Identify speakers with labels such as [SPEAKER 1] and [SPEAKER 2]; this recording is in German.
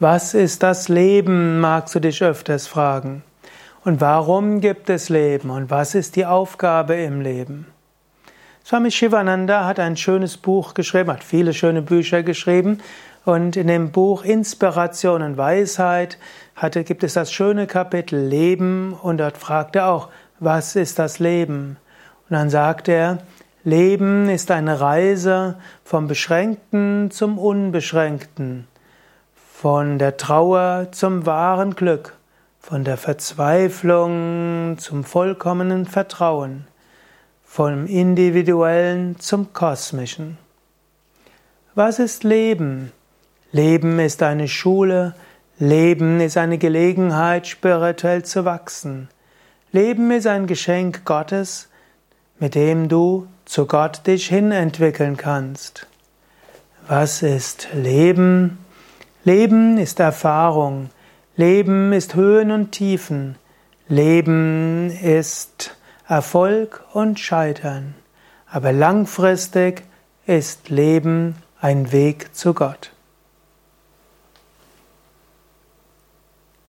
[SPEAKER 1] Was ist das Leben, magst du dich öfters fragen. Und warum gibt es Leben und was ist die Aufgabe im Leben? Swami Shivananda hat ein schönes Buch geschrieben, hat viele schöne Bücher geschrieben und in dem Buch Inspiration und Weisheit hatte, gibt es das schöne Kapitel Leben und dort fragt er auch, was ist das Leben? Und dann sagt er, Leben ist eine Reise vom Beschränkten zum Unbeschränkten, von der Trauer zum wahren Glück, von der Verzweiflung zum vollkommenen Vertrauen vom Individuellen zum Kosmischen. Was ist Leben? Leben ist eine Schule, Leben ist eine Gelegenheit, spirituell zu wachsen. Leben ist ein Geschenk Gottes, mit dem du zu Gott dich hinentwickeln kannst. Was ist Leben? Leben ist Erfahrung. Leben ist Höhen und Tiefen. Leben ist Erfolg und Scheitern. Aber langfristig ist Leben ein Weg zu Gott.